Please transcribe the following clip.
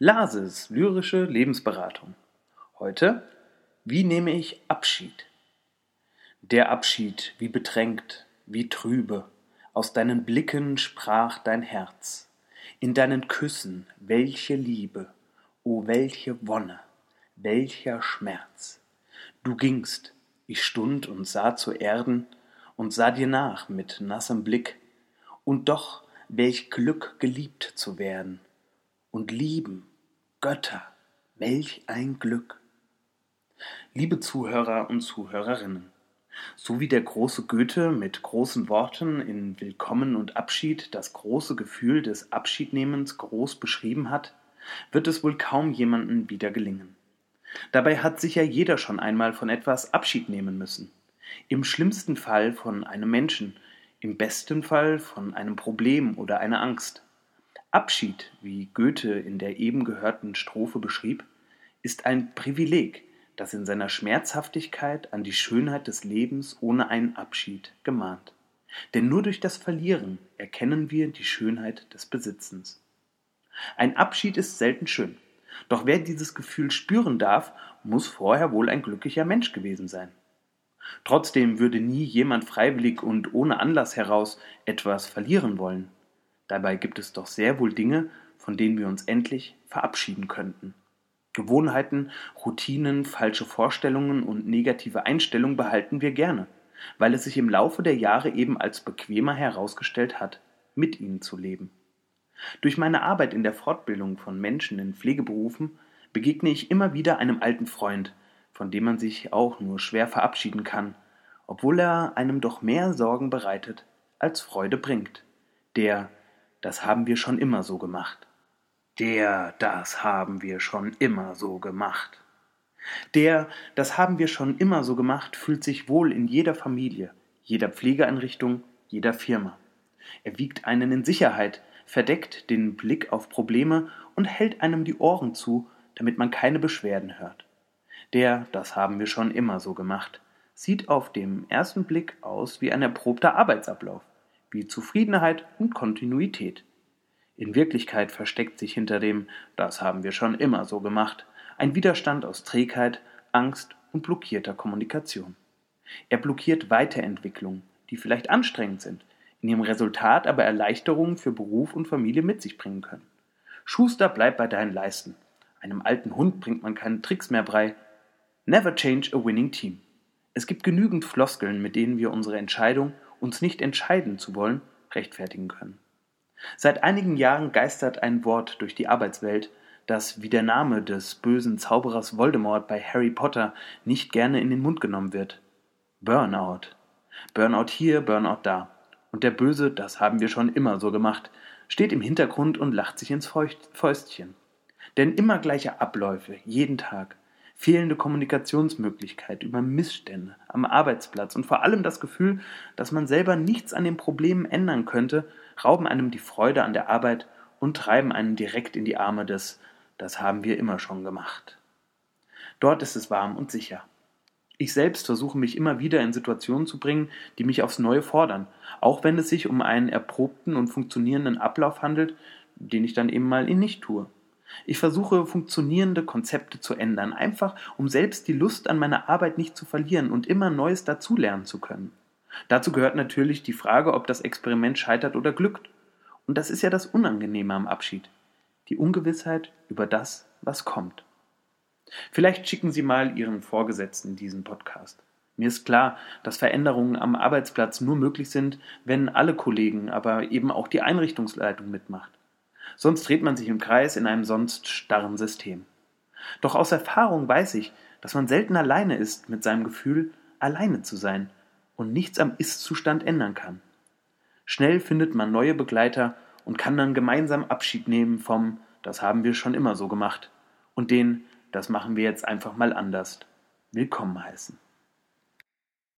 Lases lyrische Lebensberatung. Heute, wie nehme ich Abschied? Der Abschied, wie bedrängt, wie trübe, aus deinen Blicken sprach dein Herz, in deinen Küssen welche Liebe, o welche Wonne, welcher Schmerz. Du gingst, ich stund und sah zu Erden und sah dir nach mit nassem Blick, und doch welch Glück geliebt zu werden und lieben Götter, welch ein Glück! Liebe Zuhörer und Zuhörerinnen, so wie der große Goethe mit großen Worten in Willkommen und Abschied das große Gefühl des Abschiednehmens groß beschrieben hat, wird es wohl kaum jemandem wieder gelingen. Dabei hat sicher jeder schon einmal von etwas Abschied nehmen müssen. Im schlimmsten Fall von einem Menschen, im besten Fall von einem Problem oder einer Angst. Abschied, wie Goethe in der eben gehörten Strophe beschrieb, ist ein Privileg, das in seiner Schmerzhaftigkeit an die Schönheit des Lebens ohne einen Abschied gemahnt. Denn nur durch das Verlieren erkennen wir die Schönheit des Besitzens. Ein Abschied ist selten schön, doch wer dieses Gefühl spüren darf, muss vorher wohl ein glücklicher Mensch gewesen sein. Trotzdem würde nie jemand freiwillig und ohne Anlass heraus etwas verlieren wollen. Dabei gibt es doch sehr wohl Dinge, von denen wir uns endlich verabschieden könnten. Gewohnheiten, Routinen, falsche Vorstellungen und negative Einstellungen behalten wir gerne, weil es sich im Laufe der Jahre eben als bequemer herausgestellt hat, mit ihnen zu leben. Durch meine Arbeit in der Fortbildung von Menschen in Pflegeberufen begegne ich immer wieder einem alten Freund, von dem man sich auch nur schwer verabschieden kann, obwohl er einem doch mehr Sorgen bereitet, als Freude bringt, der das haben wir schon immer so gemacht. Der, das haben wir schon immer so gemacht. Der, das haben wir schon immer so gemacht, fühlt sich wohl in jeder Familie, jeder Pflegeeinrichtung, jeder Firma. Er wiegt einen in Sicherheit, verdeckt den Blick auf Probleme und hält einem die Ohren zu, damit man keine Beschwerden hört. Der, das haben wir schon immer so gemacht, sieht auf dem ersten Blick aus wie ein erprobter Arbeitsablauf wie Zufriedenheit und Kontinuität. In Wirklichkeit versteckt sich hinter dem Das haben wir schon immer so gemacht ein Widerstand aus Trägheit, Angst und blockierter Kommunikation. Er blockiert Weiterentwicklungen, die vielleicht anstrengend sind, in ihrem Resultat aber Erleichterungen für Beruf und Familie mit sich bringen können. Schuster, bleib bei deinen Leisten. Einem alten Hund bringt man keine Tricks mehr bei. Never change a winning team. Es gibt genügend Floskeln, mit denen wir unsere Entscheidung uns nicht entscheiden zu wollen, rechtfertigen können. Seit einigen Jahren geistert ein Wort durch die Arbeitswelt, das wie der Name des bösen Zauberers Voldemort bei Harry Potter nicht gerne in den Mund genommen wird. Burnout. Burnout hier, Burnout da. Und der Böse, das haben wir schon immer so gemacht, steht im Hintergrund und lacht sich ins Fäustchen. Denn immer gleiche Abläufe, jeden Tag, fehlende Kommunikationsmöglichkeit über Missstände am Arbeitsplatz und vor allem das Gefühl, dass man selber nichts an den Problemen ändern könnte, rauben einem die Freude an der Arbeit und treiben einen direkt in die Arme des Das haben wir immer schon gemacht. Dort ist es warm und sicher. Ich selbst versuche mich immer wieder in Situationen zu bringen, die mich aufs Neue fordern, auch wenn es sich um einen erprobten und funktionierenden Ablauf handelt, den ich dann eben mal in nicht tue. Ich versuche funktionierende Konzepte zu ändern, einfach um selbst die Lust an meiner Arbeit nicht zu verlieren und immer Neues dazulernen zu können. Dazu gehört natürlich die Frage, ob das Experiment scheitert oder glückt. Und das ist ja das Unangenehme am Abschied. Die Ungewissheit über das, was kommt. Vielleicht schicken Sie mal Ihren Vorgesetzten diesen Podcast. Mir ist klar, dass Veränderungen am Arbeitsplatz nur möglich sind, wenn alle Kollegen, aber eben auch die Einrichtungsleitung mitmacht. Sonst dreht man sich im Kreis in einem sonst starren System. Doch aus Erfahrung weiß ich, dass man selten alleine ist mit seinem Gefühl, alleine zu sein und nichts am Ist-Zustand ändern kann. Schnell findet man neue Begleiter und kann dann gemeinsam Abschied nehmen vom Das haben wir schon immer so gemacht und den Das machen wir jetzt einfach mal anders willkommen heißen.